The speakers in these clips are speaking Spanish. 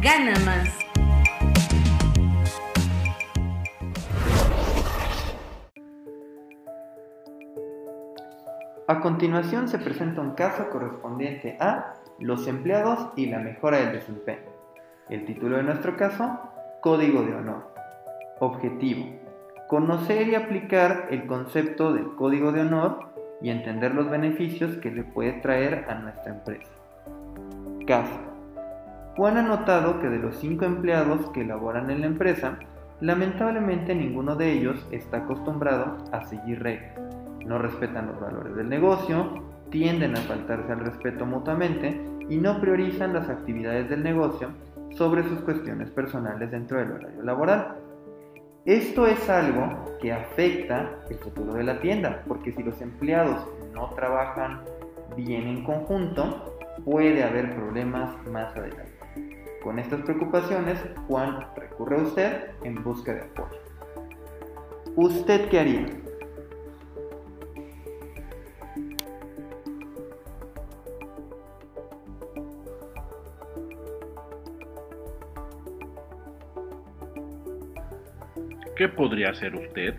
gana más. A continuación se presenta un caso correspondiente a los empleados y la mejora del desempeño. El título de nuestro caso, Código de Honor. Objetivo. Conocer y aplicar el concepto del Código de Honor y entender los beneficios que le puede traer a nuestra empresa. Caso. Juan ha notado que de los cinco empleados que laboran en la empresa, lamentablemente ninguno de ellos está acostumbrado a seguir reglas. No respetan los valores del negocio, tienden a faltarse al respeto mutuamente y no priorizan las actividades del negocio sobre sus cuestiones personales dentro del horario laboral. Esto es algo que afecta el futuro de la tienda, porque si los empleados no trabajan bien en conjunto, puede haber problemas más adelante. Con estas preocupaciones, Juan recurre a usted en busca de apoyo. ¿Usted qué haría? ¿Qué podría hacer usted?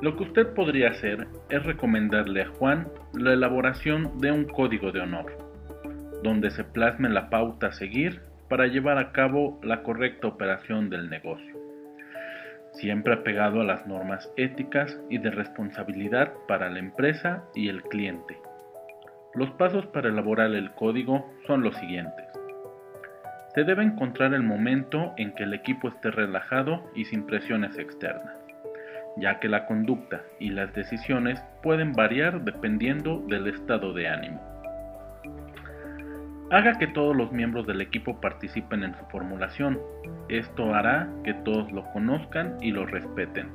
Lo que usted podría hacer es recomendarle a Juan la elaboración de un código de honor, donde se plasme la pauta a seguir para llevar a cabo la correcta operación del negocio, siempre apegado a las normas éticas y de responsabilidad para la empresa y el cliente. Los pasos para elaborar el código son los siguientes. Se debe encontrar el momento en que el equipo esté relajado y sin presiones externas, ya que la conducta y las decisiones pueden variar dependiendo del estado de ánimo. Haga que todos los miembros del equipo participen en su formulación. Esto hará que todos lo conozcan y lo respeten.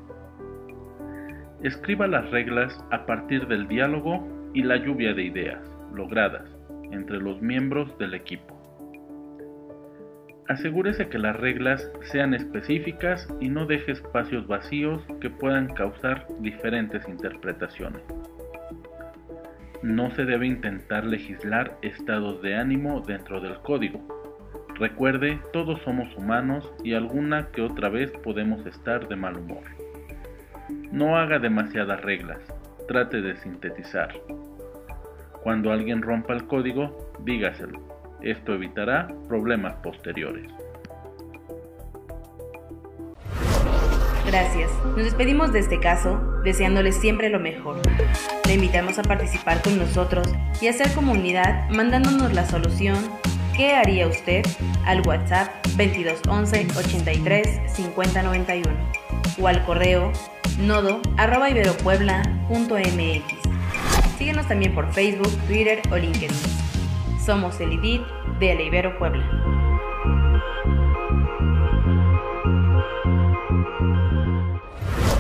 Escriba las reglas a partir del diálogo y la lluvia de ideas logradas entre los miembros del equipo. Asegúrese que las reglas sean específicas y no deje espacios vacíos que puedan causar diferentes interpretaciones. No se debe intentar legislar estados de ánimo dentro del código. Recuerde, todos somos humanos y alguna que otra vez podemos estar de mal humor. No haga demasiadas reglas, trate de sintetizar. Cuando alguien rompa el código, dígaselo esto evitará problemas posteriores. Gracias. Nos despedimos de este caso deseándoles siempre lo mejor. Le invitamos a participar con nosotros y a hacer comunidad mandándonos la solución ¿Qué haría usted? al WhatsApp 2211 83 50 91 o al correo nodo arroba iberopuebla.mx. Síguenos también por Facebook, Twitter o LinkedIn. Somos el IDIT de Ibero Puebla. フフフ。